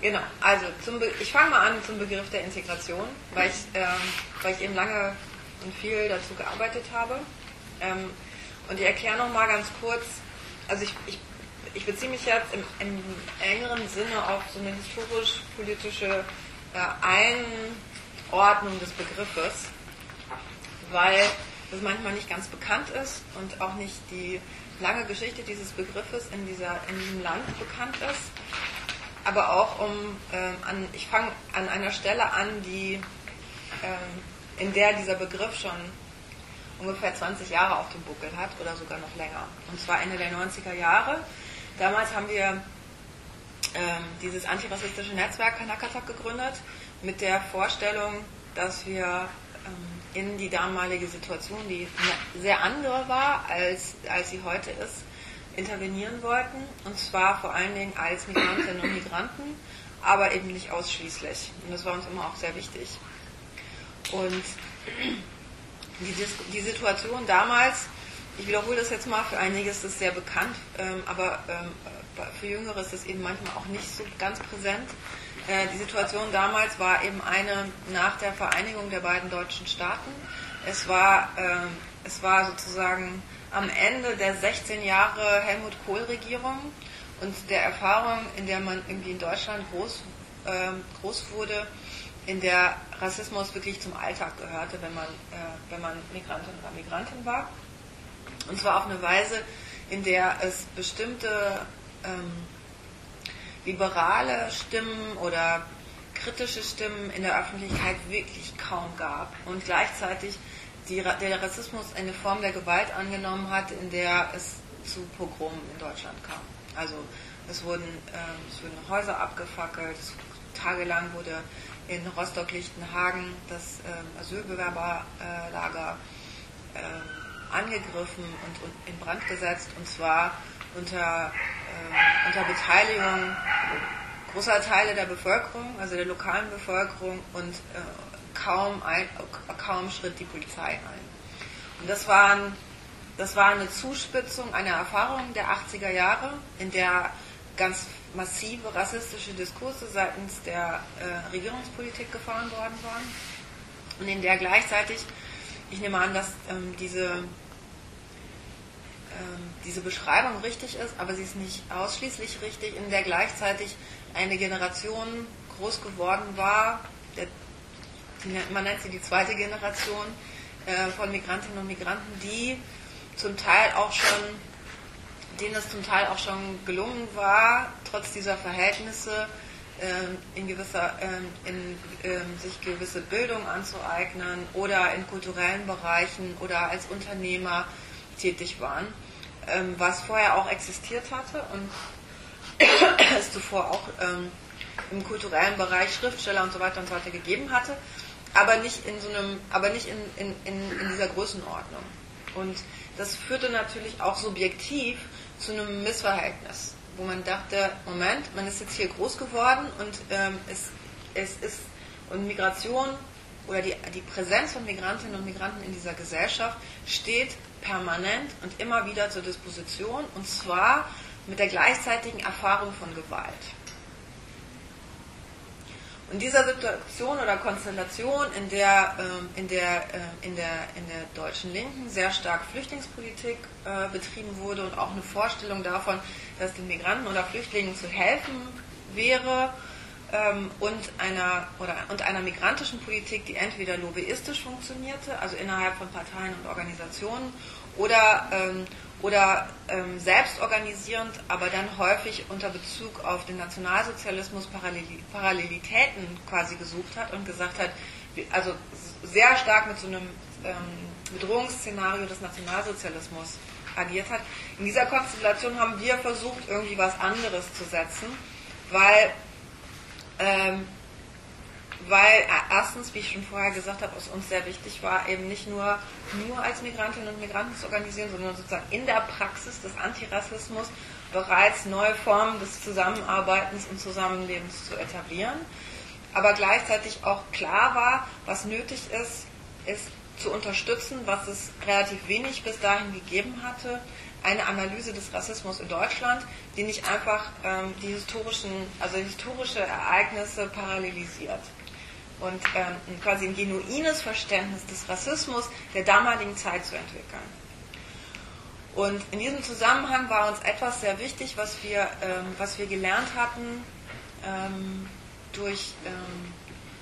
Genau, also ich fange mal an zum Begriff der Integration, weil ich, ähm, weil ich eben lange und viel dazu gearbeitet habe. Ähm, und ich erkläre nochmal ganz kurz, also ich, ich, ich beziehe mich jetzt im, im, engeren Sinne auf so eine historisch-politische äh, Einordnung des Begriffes, weil das manchmal nicht ganz bekannt ist und auch nicht die lange Geschichte dieses Begriffes in, dieser, in diesem Land bekannt ist. Aber auch um, ähm, an, ich fange an einer Stelle an, die, ähm, in der dieser Begriff schon ungefähr 20 Jahre auf dem Buckel hat oder sogar noch länger. Und zwar Ende der 90er Jahre. Damals haben wir ähm, dieses antirassistische Netzwerk Kanakatak gegründet mit der Vorstellung, dass wir ähm, in die damalige Situation, die sehr andere war, als, als sie heute ist, intervenieren wollten. Und zwar vor allen Dingen als Migrantinnen und Migranten, aber eben nicht ausschließlich. Und das war uns immer auch sehr wichtig. Und die, die Situation damals, ich wiederhole das jetzt mal, für einige ist das sehr bekannt, ähm, aber ähm, für Jüngere ist das eben manchmal auch nicht so ganz präsent. Äh, die Situation damals war eben eine nach der Vereinigung der beiden deutschen Staaten. Es war, äh, es war sozusagen am Ende der 16 Jahre Helmut Kohl-Regierung und der Erfahrung, in der man irgendwie in Deutschland groß, äh, groß wurde, in der Rassismus wirklich zum Alltag gehörte, wenn man, äh, wenn man Migrantin oder Migrantin war. Und zwar auf eine Weise, in der es bestimmte ähm, liberale Stimmen oder kritische Stimmen in der Öffentlichkeit wirklich kaum gab und gleichzeitig die, der Rassismus eine Form der Gewalt angenommen hat, in der es zu Pogromen in Deutschland kam. Also es wurden, äh, es wurden Häuser abgefackelt, tagelang wurde in Rostock-Lichtenhagen das äh, Asylbewerberlager äh, angegriffen und, und, in Brand gesetzt und zwar unter äh, unter Beteiligung großer Teile der Bevölkerung, also der lokalen Bevölkerung und äh, kaum, ein, kaum schritt die Polizei ein. Und das, waren, das war eine Zuspitzung einer Erfahrung der 80er Jahre, in der ganz massive rassistische Diskurse seitens der äh, Regierungspolitik gefahren worden waren und in der gleichzeitig, ich nehme an, dass ähm, diese ähm, diese Beschreibung richtig ist, aber sie ist nicht ausschließlich richtig, in der gleichzeitig eine Generation groß geworden war, der, man nennt sie die zweite Generation äh, von Migrantinnen und Migranten, die zum Teil auch schon, denen es zum Teil auch schon gelungen war, trotz dieser Verhältnisse äh, in gewisser, äh, in, ähm, sich gewisse Bildung anzueignen oder in kulturellen Bereichen oder als Unternehmer tätig waren, ähm, was vorher auch existiert hatte und es zuvor auch ähm, im kulturellen Bereich Schriftsteller und so weiter und so weiter gegeben hatte, aber nicht in so einem, aber nicht in, in, in, in dieser Größenordnung. Und das führte natürlich auch subjektiv zu einem Missverhältnis, wo man dachte, Moment, man ist jetzt hier groß geworden und ähm, es, es ist und Migration oder die, die Präsenz von Migrantinnen und Migranten in dieser Gesellschaft steht permanent und immer wieder zur Disposition und zwar mit der gleichzeitigen Erfahrung von Gewalt. In dieser Situation oder Konstellation, in der, äh, in der, äh, in der, in der deutschen Linken sehr stark Flüchtlingspolitik äh, betrieben wurde und auch eine Vorstellung davon, dass den Migranten oder Flüchtlingen zu helfen wäre, ähm, und, einer, oder, und einer migrantischen Politik, die entweder lobbyistisch funktionierte, also innerhalb von Parteien und Organisationen, oder, ähm, oder ähm, selbst organisierend, aber dann häufig unter Bezug auf den Nationalsozialismus Parallelitäten quasi gesucht hat und gesagt hat, also sehr stark mit so einem ähm, Bedrohungsszenario des Nationalsozialismus agiert hat. In dieser Konstellation haben wir versucht, irgendwie was anderes zu setzen, weil ähm, weil äh, erstens, wie ich schon vorher gesagt habe, es uns sehr wichtig war, eben nicht nur, nur als Migrantinnen und Migranten zu organisieren, sondern sozusagen in der Praxis des Antirassismus bereits neue Formen des Zusammenarbeitens und Zusammenlebens zu etablieren. Aber gleichzeitig auch klar war, was nötig ist, ist zu unterstützen, was es relativ wenig bis dahin gegeben hatte, eine Analyse des Rassismus in Deutschland, die nicht einfach ähm, die historischen, also historische Ereignisse parallelisiert und ähm, quasi ein genuines Verständnis des Rassismus der damaligen Zeit zu entwickeln. Und in diesem Zusammenhang war uns etwas sehr wichtig, was wir, ähm, was wir gelernt hatten ähm, durch, ähm,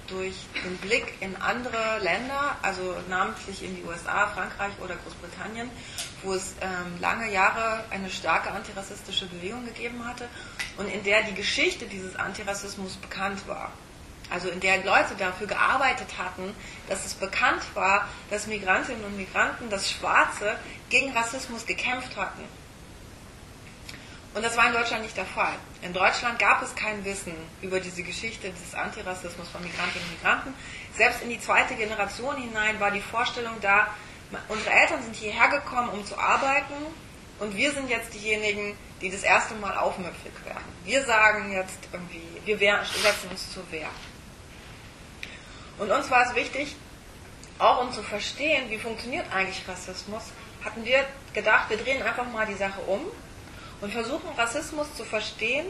durch den Blick in andere Länder, also namentlich in die USA, Frankreich oder Großbritannien, wo es ähm, lange Jahre eine starke antirassistische Bewegung gegeben hatte und in der die Geschichte dieses Antirassismus bekannt war. Also in der Leute dafür gearbeitet hatten, dass es bekannt war, dass Migrantinnen und Migranten, das Schwarze, gegen Rassismus gekämpft hatten. Und das war in Deutschland nicht der Fall. In Deutschland gab es kein Wissen über diese Geschichte des Antirassismus von Migrantinnen und Migranten. Selbst in die zweite Generation hinein war die Vorstellung da, unsere Eltern sind hierher gekommen, um zu arbeiten und wir sind jetzt diejenigen, die das erste Mal aufmüpfig werden. Wir sagen jetzt irgendwie, wir setzen uns zur Wehr. Und uns war es wichtig, auch um zu verstehen, wie funktioniert eigentlich Rassismus, hatten wir gedacht, wir drehen einfach mal die Sache um und versuchen Rassismus zu verstehen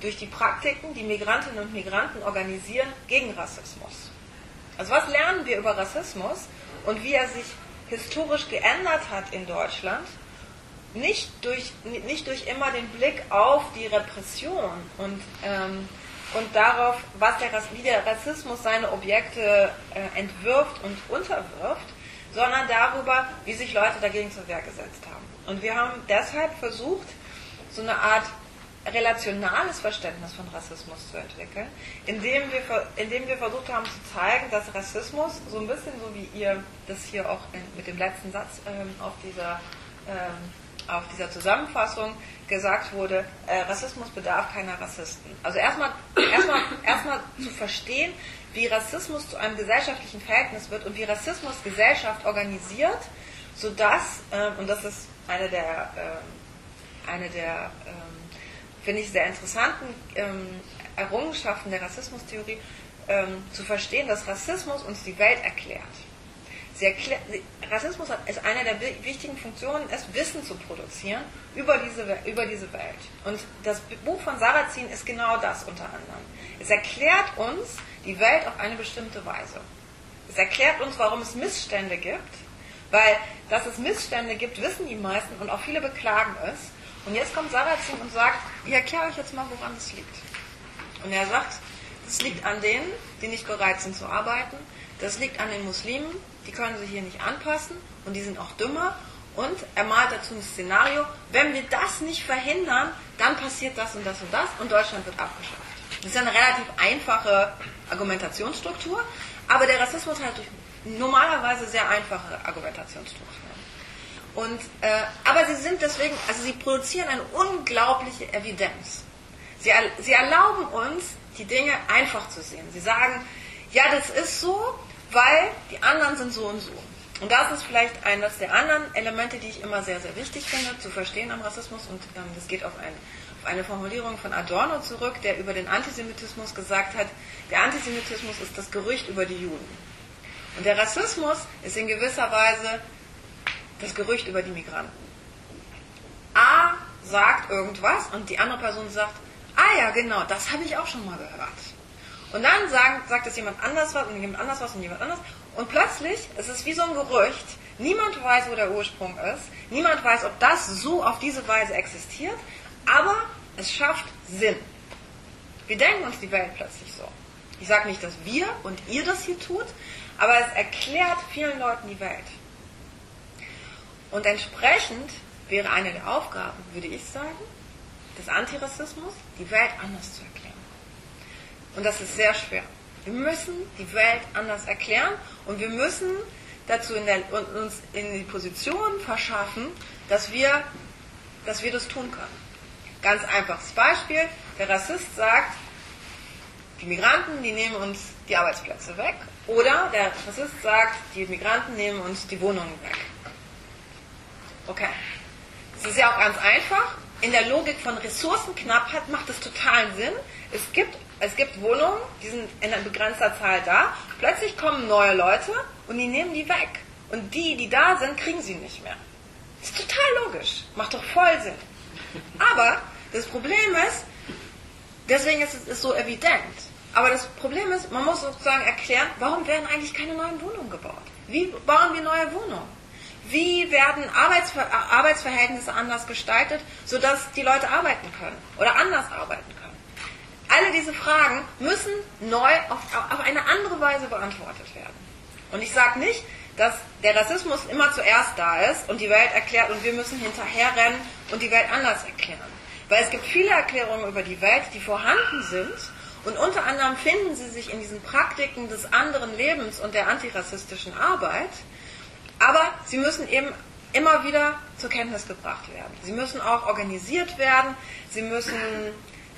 durch die Praktiken, die Migrantinnen und Migranten organisieren gegen Rassismus. Also was lernen wir über Rassismus und wie er sich historisch geändert hat in Deutschland? Nicht durch, nicht durch immer den Blick auf die Repression und, ähm, und darauf, was der, wie der Rassismus seine Objekte äh, entwirft und unterwirft, sondern darüber, wie sich Leute dagegen zur Wehr gesetzt haben. Und wir haben deshalb versucht, so eine Art relationales Verständnis von Rassismus zu entwickeln, indem wir, indem wir versucht haben zu zeigen, dass Rassismus, so ein bisschen so wie ihr das hier auch in, mit dem letzten Satz ähm, auf, dieser, ähm, auf dieser Zusammenfassung gesagt wurde, äh, Rassismus bedarf keiner Rassisten. Also erstmal erstmal erstmal zu verstehen, wie Rassismus zu einem gesellschaftlichen Verhältnis wird und wie Rassismus Gesellschaft organisiert, sodass, ähm, und das ist eine der, ähm, eine der ähm, finde ich, sehr interessanten ähm, Errungenschaften der Rassismustheorie, ähm, zu verstehen, dass Rassismus uns die Welt erklärt. Erklär, Rassismus ist eine der wichtigen Funktionen, ist Wissen zu produzieren über diese, über diese Welt. Und das Buch von Sarrazin ist genau das unter anderem. Es erklärt uns die Welt auf eine bestimmte Weise. Es erklärt uns, warum es Missstände gibt, weil dass es Missstände gibt, wissen die meisten und auch viele beklagen es. Und jetzt kommt Sarrazin und sagt, ich erkläre euch jetzt mal, woran es liegt. Und er sagt, es liegt an denen, die nicht bereit sind zu arbeiten, das liegt an den Muslimen, die können sich hier nicht anpassen und die sind auch dümmer. Und er malt dazu ein Szenario, wenn wir das nicht verhindern, dann passiert das und das und das und Deutschland wird abgeschafft. Das ist eine relativ einfache Argumentationsstruktur, aber der Rassismus hat durch normalerweise sehr einfache Argumentationsstrukturen. Und, äh, aber sie sind deswegen, also sie produzieren eine unglaubliche Evidenz. Sie, sie erlauben uns, die Dinge einfach zu sehen. Sie sagen, ja, das ist so, weil die anderen sind so und so. Und das ist vielleicht eines der anderen Elemente, die ich immer sehr, sehr wichtig finde, zu verstehen am Rassismus. Und ähm, das geht auf, ein, auf eine Formulierung von Adorno zurück, der über den Antisemitismus gesagt hat, der Antisemitismus ist das Gerücht über die Juden. Und der Rassismus ist in gewisser Weise das Gerücht über die Migranten. A sagt irgendwas und die andere Person sagt, ah ja, genau, das habe ich auch schon mal gehört. Und dann sagen, sagt es jemand anders was und jemand anders was und jemand anders. Und plötzlich, es ist wie so ein Gerücht, niemand weiß, wo der Ursprung ist, niemand weiß, ob das so auf diese Weise existiert, aber es schafft Sinn. Wir denken uns die Welt plötzlich so. Ich sage nicht, dass wir und ihr das hier tut, aber es erklärt vielen Leuten die Welt. Und entsprechend wäre eine der Aufgaben, würde ich sagen, des Antirassismus, die Welt anders zu erklären. Und das ist sehr schwer. Wir müssen die Welt anders erklären und wir müssen dazu in der, uns in die Position verschaffen, dass wir, dass wir das tun können. Ganz einfaches Beispiel. Der Rassist sagt, die Migranten, die nehmen uns die Arbeitsplätze weg. Oder der Rassist sagt, die Migranten nehmen uns die Wohnungen weg. Okay. Das ist ja auch ganz einfach. In der Logik von Ressourcenknappheit macht es totalen Sinn. Es gibt es gibt Wohnungen, die sind in einer begrenzter Zahl da. Plötzlich kommen neue Leute und die nehmen die weg. Und die, die da sind, kriegen sie nicht mehr. Ist total logisch. Macht doch voll Sinn. Aber das Problem ist, deswegen ist es so evident. Aber das Problem ist, man muss sozusagen erklären, warum werden eigentlich keine neuen Wohnungen gebaut? Wie bauen wir neue Wohnungen? Wie werden Arbeitsver Arbeitsverhältnisse anders gestaltet, sodass die Leute arbeiten können oder anders arbeiten können? Alle diese Fragen müssen neu auf, auf eine andere Weise beantwortet werden. Und ich sage nicht, dass der Rassismus immer zuerst da ist und die Welt erklärt und wir müssen hinterherrennen und die Welt anders erklären. Weil es gibt viele Erklärungen über die Welt, die vorhanden sind und unter anderem finden sie sich in diesen Praktiken des anderen Lebens und der antirassistischen Arbeit. Aber sie müssen eben immer wieder zur Kenntnis gebracht werden. Sie müssen auch organisiert werden. Sie müssen,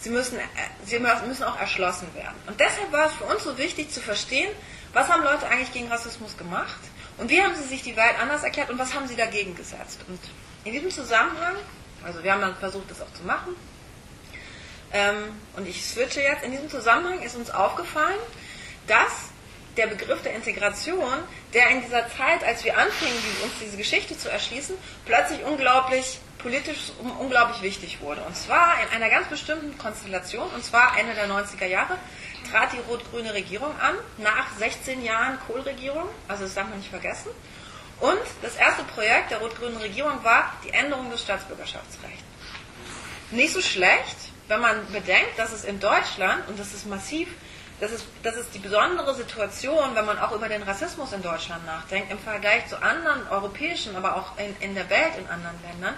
sie müssen, sie müssen auch erschlossen werden. Und deshalb war es für uns so wichtig zu verstehen, was haben Leute eigentlich gegen Rassismus gemacht und wie haben sie sich die Welt anders erklärt und was haben sie dagegen gesetzt. Und in diesem Zusammenhang, also wir haben dann versucht, das auch zu machen, ähm, und ich switche jetzt. In diesem Zusammenhang ist uns aufgefallen, dass der Begriff der Integration, der in dieser Zeit, als wir anfingen, uns diese Geschichte zu erschließen, plötzlich unglaublich politisch unglaublich wichtig wurde. Und zwar in einer ganz bestimmten Konstellation, und zwar Ende der 90er Jahre, trat die rot-grüne Regierung an, nach 16 Jahren Kohl-Regierung, also das darf man nicht vergessen. Und das erste Projekt der rot-grünen Regierung war die Änderung des Staatsbürgerschaftsrechts. Nicht so schlecht, wenn man bedenkt, dass es in Deutschland, und das ist massiv, das ist, das ist die besondere Situation, wenn man auch über den Rassismus in Deutschland nachdenkt, im Vergleich zu anderen europäischen, aber auch in, in der Welt in anderen Ländern.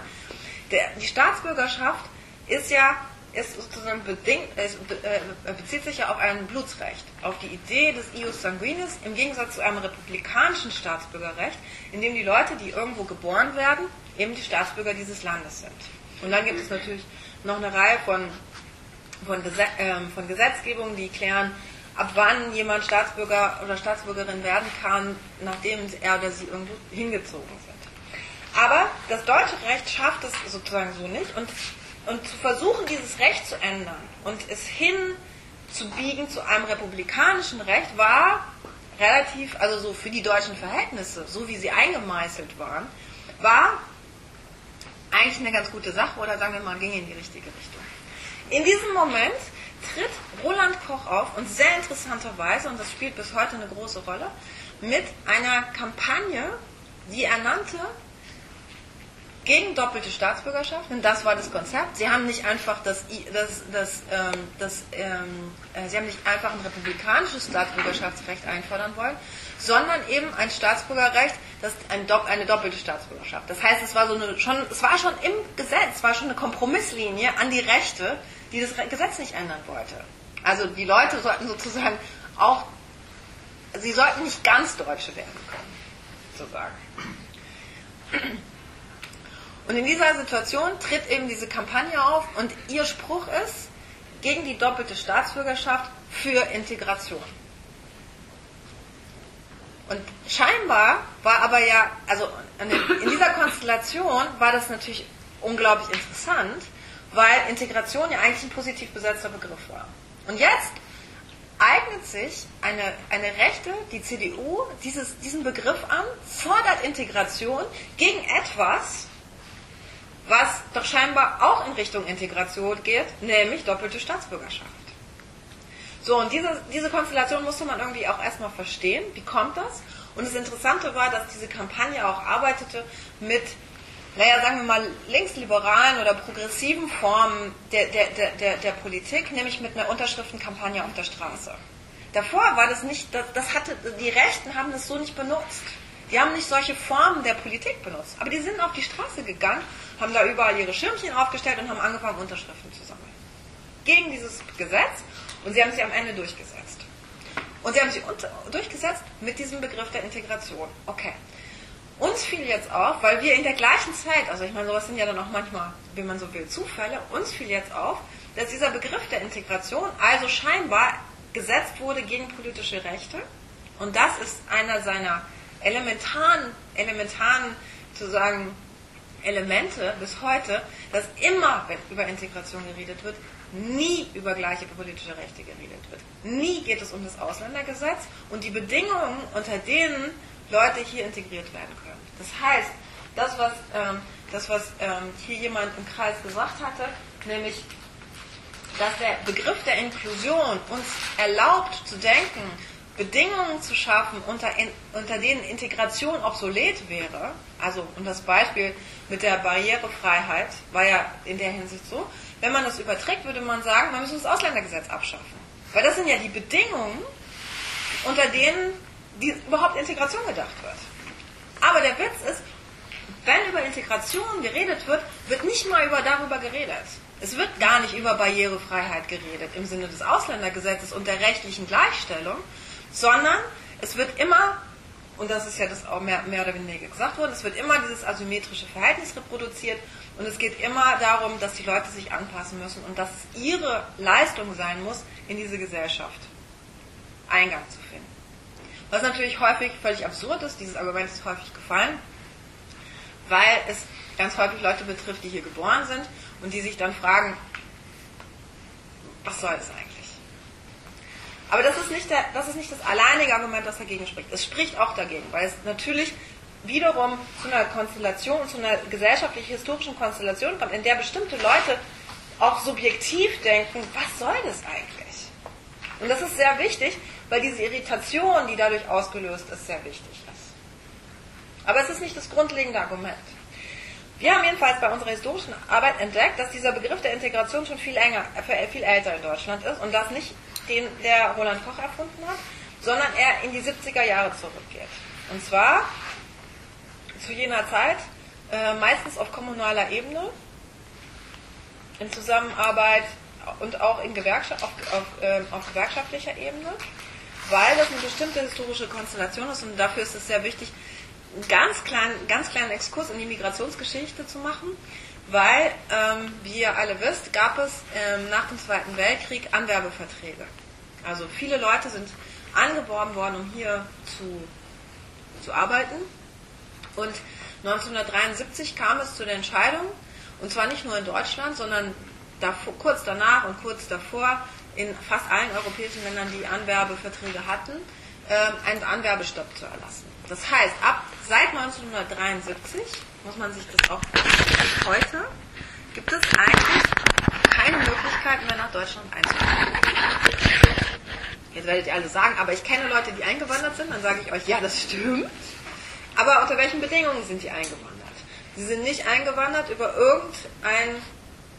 Der, die Staatsbürgerschaft ist ja ist sozusagen bedingt, es äh, bezieht sich ja auf ein Blutsrecht, auf die Idee des ius sanguinis im Gegensatz zu einem republikanischen Staatsbürgerrecht, in dem die Leute, die irgendwo geboren werden, eben die Staatsbürger dieses Landes sind. Und dann gibt es natürlich noch eine Reihe von, von, Gesetz, äh, von Gesetzgebungen, die klären, ab wann jemand Staatsbürger oder Staatsbürgerin werden kann, nachdem er oder sie irgendwo hingezogen sind. Aber das deutsche Recht schafft es sozusagen so nicht und, und zu versuchen, dieses Recht zu ändern und es hinzubiegen zu einem republikanischen Recht war relativ, also so für die deutschen Verhältnisse, so wie sie eingemeißelt waren, war eigentlich eine ganz gute Sache oder sagen wir mal, ging in die richtige Richtung. In diesem Moment tritt Roland Koch auf und sehr interessanterweise, und das spielt bis heute eine große Rolle, mit einer Kampagne, die er nannte gegen doppelte Staatsbürgerschaft, denn das war das Konzept. Sie haben nicht einfach das, das, das, ähm, das ähm, äh, sie haben nicht einfach ein republikanisches Staatsbürgerschaftsrecht einfordern wollen, sondern eben ein Staatsbürgerrecht, das ein, eine doppelte Staatsbürgerschaft. Das heißt, es war so eine, schon, es war schon im Gesetz, es war schon eine Kompromisslinie an die Rechte, die das Gesetz nicht ändern wollte. Also die Leute sollten sozusagen auch, sie sollten nicht ganz Deutsche werden können, sozusagen. Und in dieser Situation tritt eben diese Kampagne auf und ihr Spruch ist gegen die doppelte Staatsbürgerschaft für Integration. Und scheinbar war aber ja, also in dieser Konstellation war das natürlich unglaublich interessant, weil Integration ja eigentlich ein positiv besetzter Begriff war. Und jetzt eignet sich eine, eine Rechte, die CDU, dieses, diesen Begriff an, fordert Integration gegen etwas, was doch scheinbar auch in Richtung Integration geht, nämlich doppelte Staatsbürgerschaft. So, und diese, diese Konstellation musste man irgendwie auch erstmal verstehen. Wie kommt das? Und das Interessante war, dass diese Kampagne auch arbeitete mit, naja, sagen wir mal, linksliberalen oder progressiven Formen der, der, der, der, Politik, nämlich mit einer Unterschriftenkampagne auf der Straße. Davor war das nicht, das, das hatte, die Rechten haben das so nicht benutzt. Die haben nicht solche Formen der Politik benutzt. Aber die sind auf die Straße gegangen, haben da überall ihre Schirmchen aufgestellt und haben angefangen, Unterschriften zu sammeln. Gegen dieses Gesetz und sie haben sie am Ende durchgesetzt. Und sie haben sie durchgesetzt mit diesem Begriff der Integration. Okay. Uns fiel jetzt auf, weil wir in der gleichen Zeit, also ich meine, sowas sind ja dann auch manchmal, wie man so will, Zufälle, uns fiel jetzt auf, dass dieser Begriff der Integration also scheinbar gesetzt wurde gegen politische Rechte. Und das ist einer seiner elementaren, elementaren, zu sagen, Elemente bis heute, dass immer, wenn über Integration geredet wird, nie über gleiche politische Rechte geredet wird. Nie geht es um das Ausländergesetz und die Bedingungen, unter denen Leute hier integriert werden können. Das heißt, das, was, ähm, das, was ähm, hier jemand im Kreis gesagt hatte, nämlich, dass der Begriff der Inklusion uns erlaubt zu denken, Bedingungen zu schaffen, unter, in, unter denen Integration obsolet wäre, also und das Beispiel mit der Barrierefreiheit war ja in der Hinsicht so, wenn man das überträgt, würde man sagen, man müsse das Ausländergesetz abschaffen. Weil das sind ja die Bedingungen, unter denen die überhaupt Integration gedacht wird. Aber der Witz ist, wenn über Integration geredet wird, wird nicht mal über darüber geredet. Es wird gar nicht über Barrierefreiheit geredet im Sinne des Ausländergesetzes und der rechtlichen Gleichstellung, sondern es wird immer, und das ist ja das auch mehr, mehr oder weniger gesagt worden, es wird immer dieses asymmetrische Verhältnis reproduziert und es geht immer darum, dass die Leute sich anpassen müssen und dass es ihre Leistung sein muss, in diese Gesellschaft Eingang zu finden. Was natürlich häufig völlig absurd ist, dieses Argument ist häufig gefallen, weil es ganz häufig Leute betrifft, die hier geboren sind und die sich dann fragen, was soll das eigentlich? Aber das ist, nicht der, das ist nicht das alleinige Argument, das dagegen spricht. Es spricht auch dagegen, weil es natürlich wiederum zu einer Konstellation, zu einer gesellschaftlich-historischen Konstellation kommt, in der bestimmte Leute auch subjektiv denken, was soll das eigentlich? Und das ist sehr wichtig, weil diese Irritation, die dadurch ausgelöst ist, sehr wichtig ist. Aber es ist nicht das grundlegende Argument. Wir haben jedenfalls bei unserer historischen Arbeit entdeckt, dass dieser Begriff der Integration schon viel, enger, viel älter in Deutschland ist und das nicht den der Roland Koch erfunden hat, sondern er in die 70er Jahre zurückgeht. Und zwar zu jener Zeit äh, meistens auf kommunaler Ebene, in Zusammenarbeit und auch in Gewerkschaft, auf, auf, äh, auf gewerkschaftlicher Ebene, weil das eine bestimmte historische Konstellation ist und dafür ist es sehr wichtig, einen ganz kleinen, ganz kleinen Exkurs in die Migrationsgeschichte zu machen, weil, ähm, wie ihr alle wisst, gab es ähm, nach dem Zweiten Weltkrieg Anwerbeverträge. Also viele Leute sind angeworben worden, um hier zu, zu arbeiten. Und 1973 kam es zu der Entscheidung, und zwar nicht nur in Deutschland, sondern davor, kurz danach und kurz davor in fast allen europäischen Ländern, die Anwerbeverträge hatten, ähm, einen Anwerbestopp zu erlassen. Das heißt, ab seit 1973 muss man sich das auch heute gibt es eigentlich keine Möglichkeit mehr nach Deutschland einzureisen. Jetzt werdet ihr alle sagen, aber ich kenne Leute, die eingewandert sind, dann sage ich euch, ja, das stimmt. Aber unter welchen Bedingungen sind die eingewandert? Sie sind nicht eingewandert über irgendein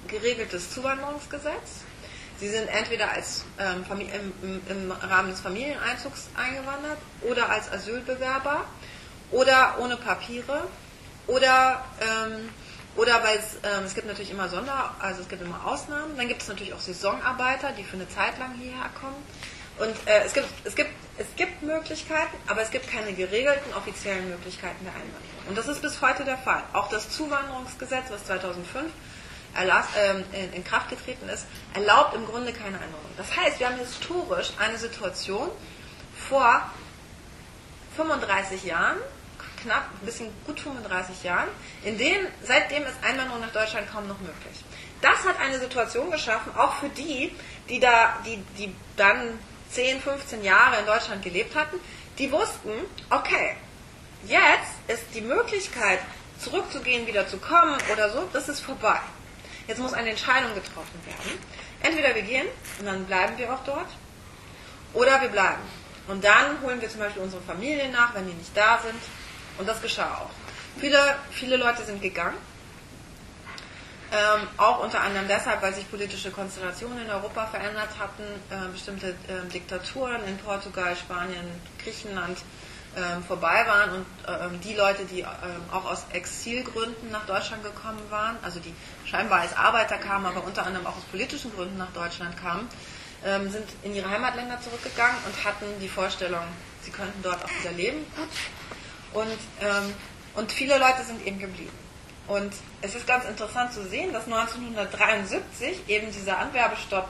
geregeltes Zuwanderungsgesetz. Sie sind entweder als, ähm, im, im, Rahmen des Familieneinzugs eingewandert oder als Asylbewerber oder ohne Papiere oder, ähm, oder weil es, ähm, es gibt natürlich immer Sonder, also es gibt immer Ausnahmen. Dann gibt es natürlich auch Saisonarbeiter, die für eine Zeit lang hierher kommen. Und äh, es, gibt, es, gibt, es gibt Möglichkeiten, aber es gibt keine geregelten offiziellen Möglichkeiten der Einwanderung. Und das ist bis heute der Fall. Auch das Zuwanderungsgesetz, was 2005 Erlass, äh, in, Kraft getreten ist, erlaubt im Grunde keine Einwanderung. Das heißt, wir haben historisch eine Situation vor 35 Jahren, knapp ein bisschen gut 35 Jahren, in denen seitdem ist Einwanderung nach Deutschland kaum noch möglich. Das hat eine Situation geschaffen, auch für die, die da, die, die dann 10, 15 Jahre in Deutschland gelebt hatten, die wussten, okay, jetzt ist die Möglichkeit, zurückzugehen, wieder zu kommen oder so, das ist vorbei. Jetzt muss eine Entscheidung getroffen werden. Entweder wir gehen und dann bleiben wir auch dort, oder wir bleiben. Und dann holen wir zum Beispiel unsere Familie nach, wenn die nicht da sind. Und das geschah auch. Viele, viele Leute sind gegangen ähm, auch unter anderem deshalb, weil sich politische Konstellationen in Europa verändert hatten, äh, bestimmte äh, Diktaturen in Portugal, Spanien, Griechenland äh, vorbei waren und ähm, die Leute, die ähm, auch aus Exilgründen nach Deutschland gekommen waren, also die scheinbar als Arbeiter kamen, aber unter anderem auch aus politischen Gründen nach Deutschland kamen, ähm, sind in ihre Heimatländer zurückgegangen und hatten die Vorstellung, sie könnten dort auch wieder leben. Und, ähm, und viele Leute sind eben geblieben. Und es ist ganz interessant zu sehen, dass 1973 eben dieser Anwerbestopp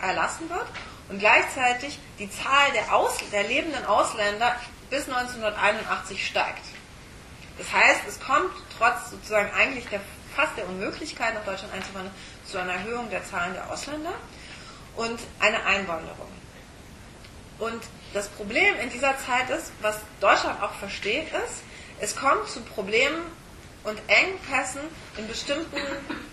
erlassen wird und gleichzeitig die Zahl der, Aus der lebenden Ausländer bis 1981 steigt. Das heißt, es kommt trotz sozusagen eigentlich der, fast der Unmöglichkeit, nach Deutschland einzuwandern, zu einer Erhöhung der Zahlen der Ausländer und eine Einwanderung. Und das Problem in dieser Zeit ist, was Deutschland auch versteht, ist, es kommt zu Problemen und Engpässen in bestimmten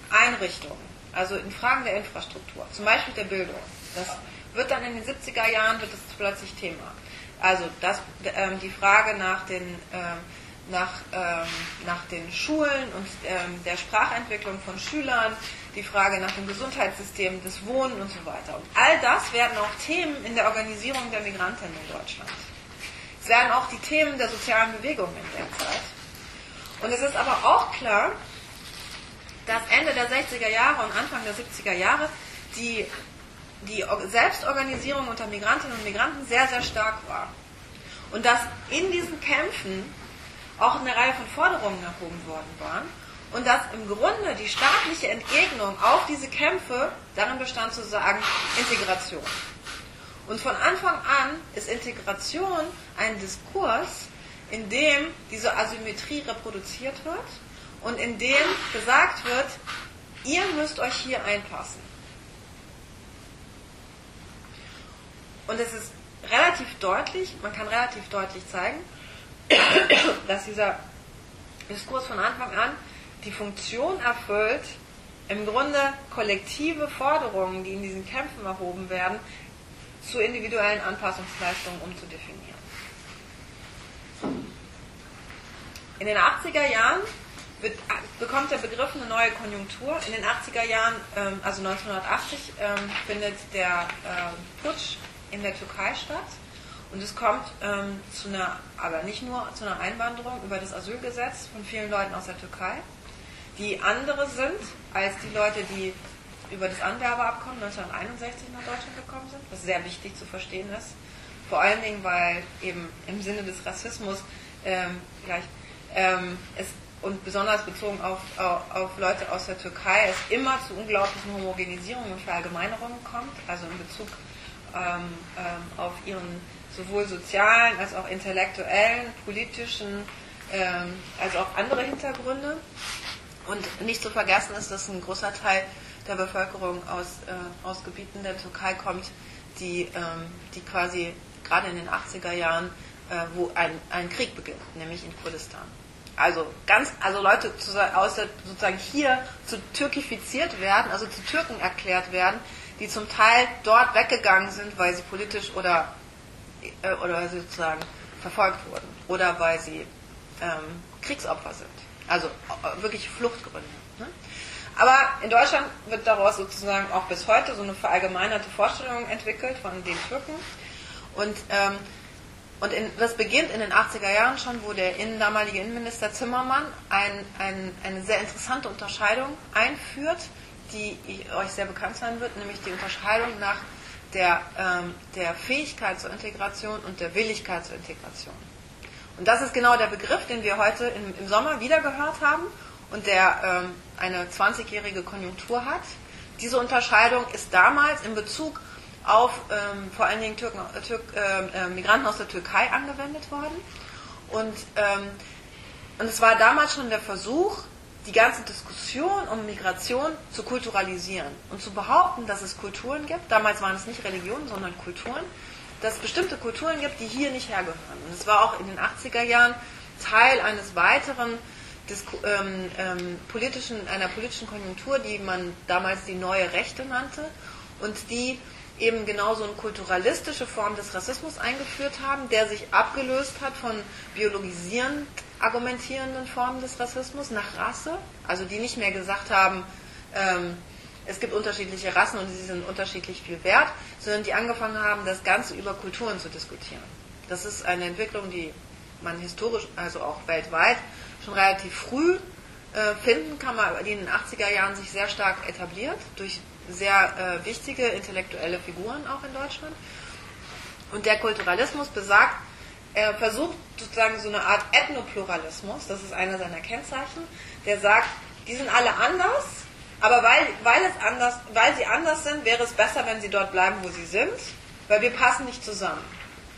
Einrichtungen, also in Fragen der Infrastruktur, zum Beispiel der Bildung. Das wird dann in den 70er Jahren wird das plötzlich Thema. Also das, ähm, die Frage nach den, ähm, nach, ähm, nach den Schulen und ähm, der Sprachentwicklung von Schülern, die Frage nach dem Gesundheitssystem, des Wohnen und so weiter. Und all das werden auch Themen in der Organisierung der Migranten in Deutschland. Es werden auch die Themen der sozialen Bewegung in der Zeit. Und es ist aber auch klar, dass Ende der 60er Jahre und Anfang der 70er Jahre die, die Selbstorganisierung unter Migrantinnen und Migranten sehr, sehr stark war. Und dass in diesen Kämpfen auch eine Reihe von Forderungen erhoben worden waren und dass im Grunde die staatliche Entgegnung auf diese Kämpfe darin bestand zu sagen, Integration. Und von Anfang an ist Integration ein Diskurs, in dem diese Asymmetrie reproduziert wird und in dem gesagt wird, ihr müsst euch hier einpassen. Und es ist relativ deutlich, man kann relativ deutlich zeigen, dass dieser Diskurs von Anfang an die Funktion erfüllt, im Grunde kollektive Forderungen, die in diesen Kämpfen erhoben werden, zu individuellen Anpassungsleistungen umzudefinieren. In den 80er Jahren wird, bekommt der Begriff eine neue Konjunktur. In den 80er Jahren, ähm, also 1980, ähm, findet der ähm, Putsch in der Türkei statt. Und es kommt ähm, zu einer, aber nicht nur zu einer Einwanderung über das Asylgesetz von vielen Leuten aus der Türkei, die andere sind als die Leute, die über das Anwerbeabkommen 1961 nach Deutschland gekommen sind, was sehr wichtig zu verstehen ist. Vor allen Dingen, weil eben im Sinne des Rassismus ähm, gleich, ähm, es, und besonders bezogen auf, auf, auf, Leute aus der Türkei es immer zu unglaublichen Homogenisierungen und Verallgemeinerungen kommt, also in Bezug ähm auf ihren sowohl sozialen als auch intellektuellen, politischen, ähm, als auch andere Hintergründe. Und nicht zu vergessen ist, dass ein großer Teil der Bevölkerung aus, äh, aus Gebieten der Türkei kommt, die, ähm, die quasi gerade in den 80er Jahren, äh, wo ein, ein Krieg beginnt, nämlich in Kurdistan. Also ganz, also Leute aus der, sozusagen hier zu türkifiziert werden, also zu Türken erklärt werden, die zum Teil dort weggegangen sind, weil sie politisch oder, äh, oder sozusagen verfolgt wurden oder weil sie ähm, Kriegsopfer sind. Also äh, wirklich Fluchtgründe. Ne? Aber in Deutschland wird daraus sozusagen auch bis heute so eine verallgemeinerte Vorstellung entwickelt von den Türken. Und, ähm, und in, das beginnt in den 80er Jahren schon, wo der innen, damalige Innenminister Zimmermann ein, ein, eine sehr interessante Unterscheidung einführt, die euch sehr bekannt sein wird, nämlich die Unterscheidung nach der, ähm, der Fähigkeit zur Integration und der Willigkeit zur Integration. Und das ist genau der Begriff, den wir heute im, im Sommer wieder gehört haben und der ähm, eine 20-jährige Konjunktur hat. Diese Unterscheidung ist damals in Bezug auf ähm, vor allen Dingen Türken, äh, Türk, äh, Migranten aus der Türkei angewendet worden. Und, ähm, und es war damals schon der Versuch, die ganze Diskussion um Migration zu kulturalisieren und zu behaupten, dass es Kulturen gibt, damals waren es nicht Religionen, sondern Kulturen, dass es bestimmte Kulturen gibt, die hier nicht hergehören. Und es war auch in den 80er Jahren Teil eines weiteren des, ähm, ähm, politischen, einer politischen Konjunktur, die man damals die neue Rechte nannte und die eben genau so eine kulturalistische Form des Rassismus eingeführt haben, der sich abgelöst hat von biologisierend argumentierenden Formen des Rassismus nach Rasse, also die nicht mehr gesagt haben, ähm, es gibt unterschiedliche Rassen und sie sind unterschiedlich viel wert, sondern die angefangen haben, das Ganze über Kulturen zu diskutieren. Das ist eine Entwicklung, die man historisch, also auch weltweit, schon relativ früh äh, finden kann, man, die in den 80er Jahren sich sehr stark etabliert, durch sehr äh, wichtige intellektuelle Figuren auch in Deutschland. Und der Kulturalismus besagt, er versucht sozusagen so eine Art Ethnopluralismus, das ist einer seiner Kennzeichen, der sagt, die sind alle anders, aber weil, weil, es anders, weil sie anders sind, wäre es besser, wenn sie dort bleiben, wo sie sind, weil wir passen nicht zusammen.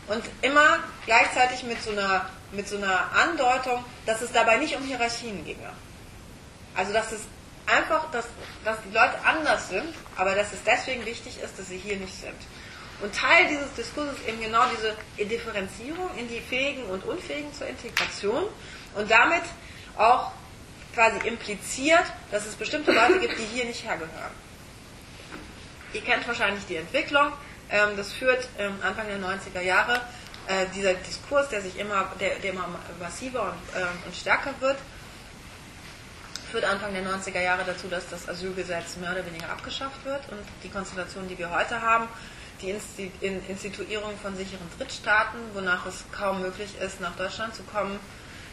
Und immer gleichzeitig mit so einer, mit so einer Andeutung, dass es dabei nicht um Hierarchien ginge. Also dass es einfach, dass, dass die Leute anders sind, aber dass es deswegen wichtig ist, dass sie hier nicht sind. Und Teil dieses Diskurses ist eben genau diese Differenzierung in die Fähigen und Unfähigen zur Integration und damit auch quasi impliziert, dass es bestimmte Leute gibt, die hier nicht hergehören. Ihr kennt wahrscheinlich die Entwicklung. Ähm, das führt ähm, Anfang der 90er Jahre äh, dieser Diskurs, der sich immer, der, der immer massiver und, ähm, und stärker wird, führt Anfang der 90er Jahre dazu, dass das Asylgesetz mehr oder weniger abgeschafft wird und die Konstellation, die wir heute haben, die Instituierung von sicheren Drittstaaten, wonach es kaum möglich ist, nach Deutschland zu kommen,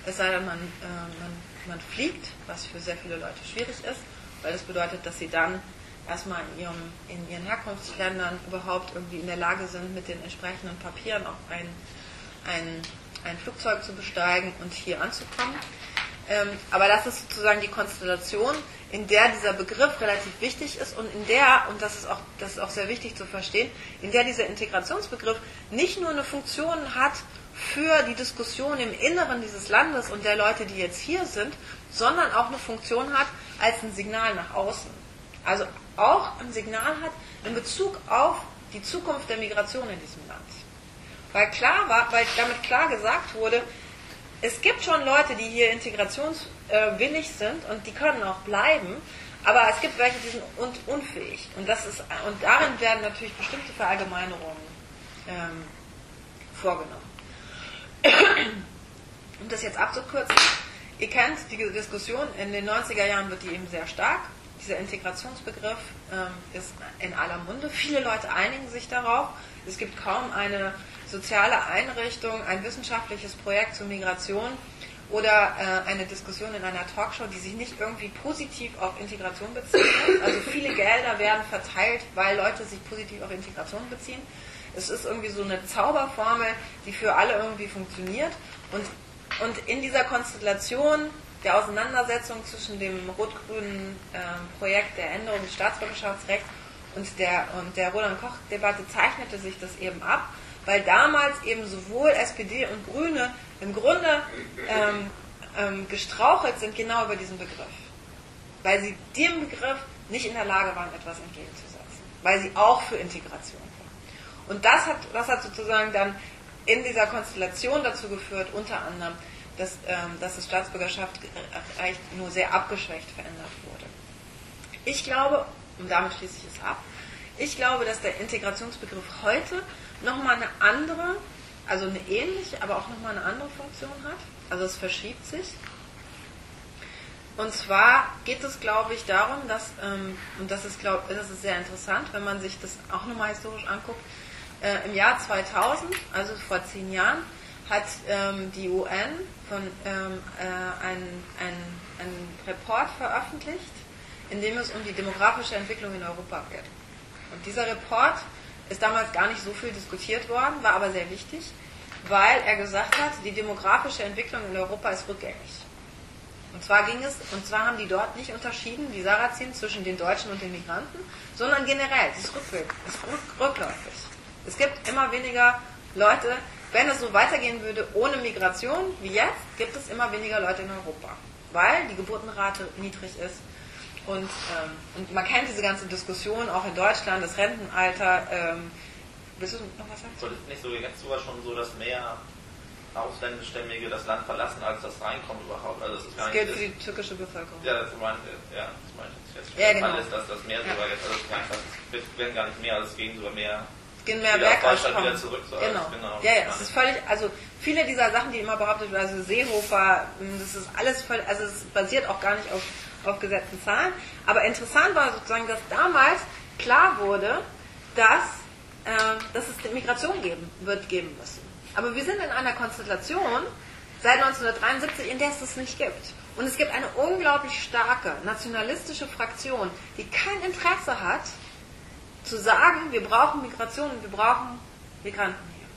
es sei denn, man, äh, man, man fliegt, was für sehr viele Leute schwierig ist, weil das bedeutet, dass sie dann erstmal in, ihrem, in ihren Herkunftsländern überhaupt irgendwie in der Lage sind, mit den entsprechenden Papieren auch ein, ein, ein Flugzeug zu besteigen und hier anzukommen. Ähm, aber das ist sozusagen die Konstellation, in der dieser Begriff relativ wichtig ist und in der, und das ist auch, das ist auch sehr wichtig zu verstehen, in der dieser Integrationsbegriff nicht nur eine Funktion hat für die Diskussion im Inneren dieses Landes und der Leute, die jetzt hier sind, sondern auch eine Funktion hat als ein Signal nach außen. Also auch ein Signal hat in Bezug auf die Zukunft der Migration in diesem Land. Weil klar war, weil damit klar gesagt wurde, es gibt schon Leute, die hier integrationswillig sind und die können auch bleiben, aber es gibt welche, die sind unfähig. Und, das ist, und darin werden natürlich bestimmte Verallgemeinerungen ähm, vorgenommen. Um das jetzt abzukürzen, ihr kennt die Diskussion, in den 90er Jahren wird die eben sehr stark dieser Integrationsbegriff ähm, ist in aller Munde. Viele Leute einigen sich darauf. Es gibt kaum eine soziale Einrichtung, ein wissenschaftliches Projekt zur Migration oder äh, eine Diskussion in einer Talkshow, die sich nicht irgendwie positiv auf Integration bezieht. Also viele Gelder werden verteilt, weil Leute sich positiv auf Integration beziehen. Es ist irgendwie so eine Zauberformel, die für alle irgendwie funktioniert. Und, und in dieser Konstellation der Auseinandersetzung zwischen dem rot-grünen äh, Projekt der Änderung des Staatsbürgerschaftsrechts und der, und der Roland-Koch-Debatte zeichnete sich das eben ab, weil damals eben sowohl SPD und Grüne im Grunde ähm, ähm, gestrauchelt sind genau über diesen Begriff. Weil sie dem Begriff nicht in der Lage waren, etwas entgegenzusetzen. Weil sie auch für Integration waren. Und das hat, das hat sozusagen dann in dieser Konstellation dazu geführt, unter anderem, dass, ähm, dass das Staatsbürgerschaftsrecht nur sehr abgeschwächt verändert wurde. Ich glaube, und damit schließe ich es ab, ich glaube, dass der Integrationsbegriff heute nochmal eine andere, also eine ähnliche, aber auch nochmal eine andere Funktion hat. Also es verschiebt sich. Und zwar geht es, glaube ich, darum, dass, ähm, und das ist, glaub, das ist sehr interessant, wenn man sich das auch nochmal historisch anguckt, äh, im Jahr 2000, also vor zehn Jahren, hat ähm, die UN von, ähm, äh, einen ein Report veröffentlicht, in dem es um die demografische Entwicklung in Europa geht. Und dieser Report ist damals gar nicht so viel diskutiert worden, war aber sehr wichtig, weil er gesagt hat, die demografische Entwicklung in Europa ist rückgängig. Und zwar ging es, und zwar haben die dort nicht unterschieden, die Sarazin, zwischen den Deutschen und den Migranten, sondern generell, es ist, ist rückläufig. Es gibt immer weniger Leute, wenn es so weitergehen würde ohne Migration wie jetzt, gibt es immer weniger Leute in Europa, weil die Geburtenrate niedrig ist. Und, ähm, und man kennt diese ganze Diskussion auch in Deutschland, das Rentenalter. Ähm, willst du noch was sagen? Ist nicht so jetzt sogar schon so, dass mehr Ausländischstämmige das Land verlassen, als das reinkommt überhaupt. Also das, ist gar das gilt für die türkische Bevölkerung. Ja, das meine ja, das meine ich jetzt. Ja, genau. ist, dass das mehr ja. sogar jetzt, also es werden gar nicht mehr, also es gehen sogar mehr gehen mehr kommen. Wieder zurück, so genau. genau. Ja, ja, es ist völlig, also viele dieser Sachen, die immer behauptet werden, also Seehofer, hm, das ist alles völlig, also es basiert auch gar nicht auf, auf gesetzten Zahlen. Aber interessant war sozusagen, dass damals klar wurde, dass, äh, dass es Migration geben, wird geben müssen. Aber wir sind in einer Konstellation seit 1973, in der es das nicht gibt. Und es gibt eine unglaublich starke nationalistische Fraktion, die kein Interesse hat, zu sagen, wir brauchen Migration und wir brauchen Migranten hier.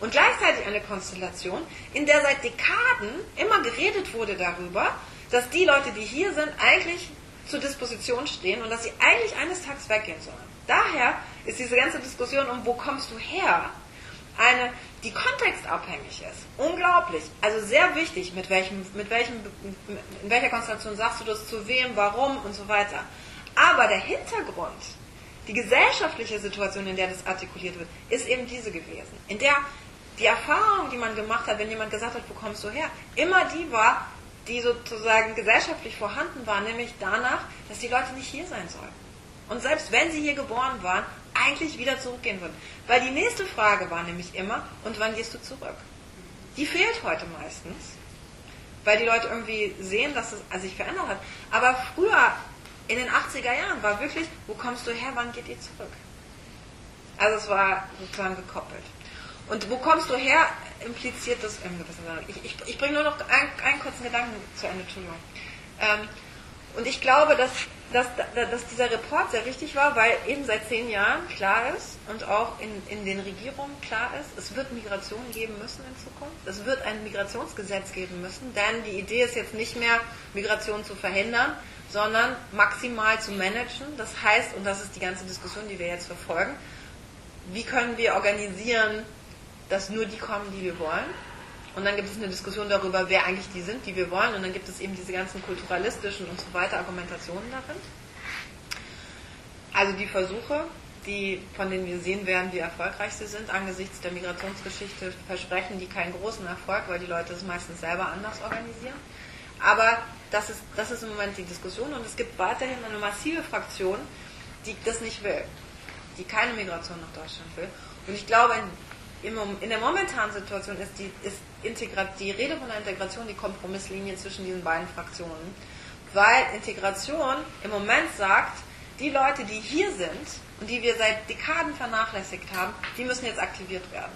Und gleichzeitig eine Konstellation, in der seit Dekaden immer geredet wurde darüber, dass die Leute, die hier sind, eigentlich zur Disposition stehen und dass sie eigentlich eines Tages weggehen sollen. Daher ist diese ganze Diskussion um, wo kommst du her, eine, die kontextabhängig ist. Unglaublich. Also sehr wichtig, mit welchem, mit welchem, in welcher Konstellation sagst du das, zu wem, warum und so weiter. Aber der Hintergrund die gesellschaftliche Situation, in der das artikuliert wird, ist eben diese gewesen. In der die Erfahrung, die man gemacht hat, wenn jemand gesagt hat, wo kommst du her, immer die war, die sozusagen gesellschaftlich vorhanden war, nämlich danach, dass die Leute nicht hier sein sollten. Und selbst wenn sie hier geboren waren, eigentlich wieder zurückgehen würden. Weil die nächste Frage war nämlich immer, und wann gehst du zurück? Die fehlt heute meistens, weil die Leute irgendwie sehen, dass es sich verändert hat. Aber früher, in den 80er Jahren, war wirklich, wo kommst du her, wann geht ihr zurück? Also es war sozusagen gekoppelt. Und wo kommst du her, impliziert das gewissen Sinne. Ich, ich, ich bringe nur noch einen, einen, kurzen Gedanken zu Ende, Entschuldigung. Ähm, und ich glaube, dass, dass, dass dieser Report sehr wichtig war, weil eben seit zehn Jahren klar ist und auch in, in den Regierungen klar ist, es wird Migration geben müssen in Zukunft. Es wird ein Migrationsgesetz geben müssen, denn die Idee ist jetzt nicht mehr, Migration zu verhindern, sondern maximal zu managen. Das heißt, und das ist die ganze Diskussion, die wir jetzt verfolgen, wie können wir organisieren, dass nur die kommen, die wir wollen. Und dann gibt es eine Diskussion darüber, wer eigentlich die sind, die wir wollen. Und dann gibt es eben diese ganzen kulturalistischen und so weiter Argumentationen darin. Also die Versuche, die, von denen wir sehen werden, wie erfolgreich sie sind, angesichts der Migrationsgeschichte versprechen die keinen großen Erfolg, weil die Leute es meistens selber anders organisieren. Aber das ist, das ist im Moment die Diskussion und es gibt weiterhin eine massive Fraktion, die das nicht will, die keine Migration nach Deutschland will. Und ich glaube, in der momentanen Situation ist die, ist die Rede von der Integration die Kompromisslinie zwischen diesen beiden Fraktionen. Weil Integration im Moment sagt, die Leute, die hier sind und die wir seit Dekaden vernachlässigt haben, die müssen jetzt aktiviert werden.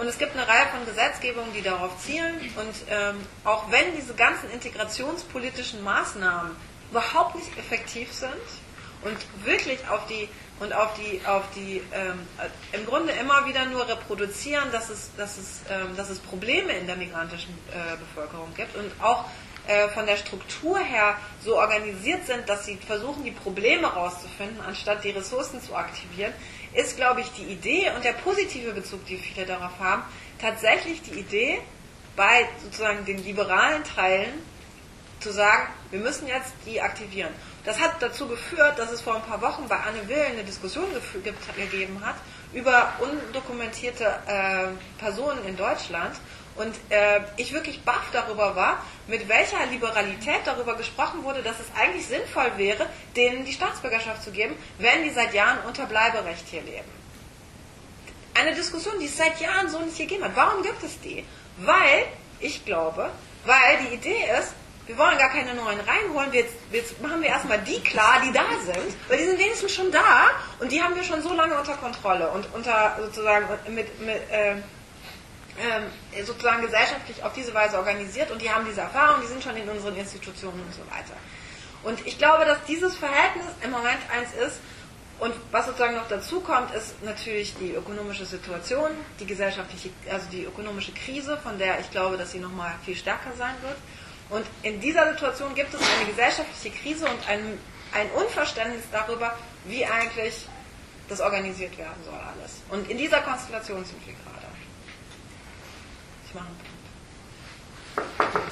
Und es gibt eine Reihe von Gesetzgebungen, die darauf zielen. Und ähm, auch wenn diese ganzen integrationspolitischen Maßnahmen überhaupt nicht effektiv sind und wirklich auf die und auf die, auf die ähm, im Grunde immer wieder nur reproduzieren, dass es, dass es, ähm, dass es Probleme in der migrantischen äh, Bevölkerung gibt und auch äh, von der Struktur her so organisiert sind, dass sie versuchen, die Probleme rauszufinden, anstatt die Ressourcen zu aktivieren, ist, glaube ich, die Idee und der positive Bezug, die viele darauf haben, tatsächlich die Idee, bei sozusagen den liberalen Teilen zu sagen, wir müssen jetzt die aktivieren. Das hat dazu geführt, dass es vor ein paar Wochen bei Anne Will eine Diskussion gegeben hat über undokumentierte äh, Personen in Deutschland. Und äh, ich wirklich baff darüber war, mit welcher Liberalität darüber gesprochen wurde, dass es eigentlich sinnvoll wäre, denen die Staatsbürgerschaft zu geben, wenn die seit Jahren unter Bleiberecht hier leben. Eine Diskussion, die es seit Jahren so nicht gegeben hat. Warum gibt es die? Weil, ich glaube, weil die Idee ist, wir wollen gar keine neuen reinholen, jetzt, jetzt machen wir erstmal die klar, die da sind, weil die sind wenigstens schon da und die haben wir schon so lange unter Kontrolle und unter sozusagen mit, mit äh, äh, sozusagen gesellschaftlich auf diese Weise organisiert und die haben diese Erfahrung, die sind schon in unseren Institutionen und so weiter. Und ich glaube, dass dieses Verhältnis im Moment eins ist, und was sozusagen noch dazu kommt, ist natürlich die ökonomische Situation, die gesellschaftliche, also die ökonomische Krise, von der ich glaube, dass sie nochmal viel stärker sein wird. Und in dieser Situation gibt es eine gesellschaftliche Krise und ein, ein Unverständnis darüber, wie eigentlich das organisiert werden soll alles. Und in dieser Konstellation sind wir gerade. Ich mache einen Punkt.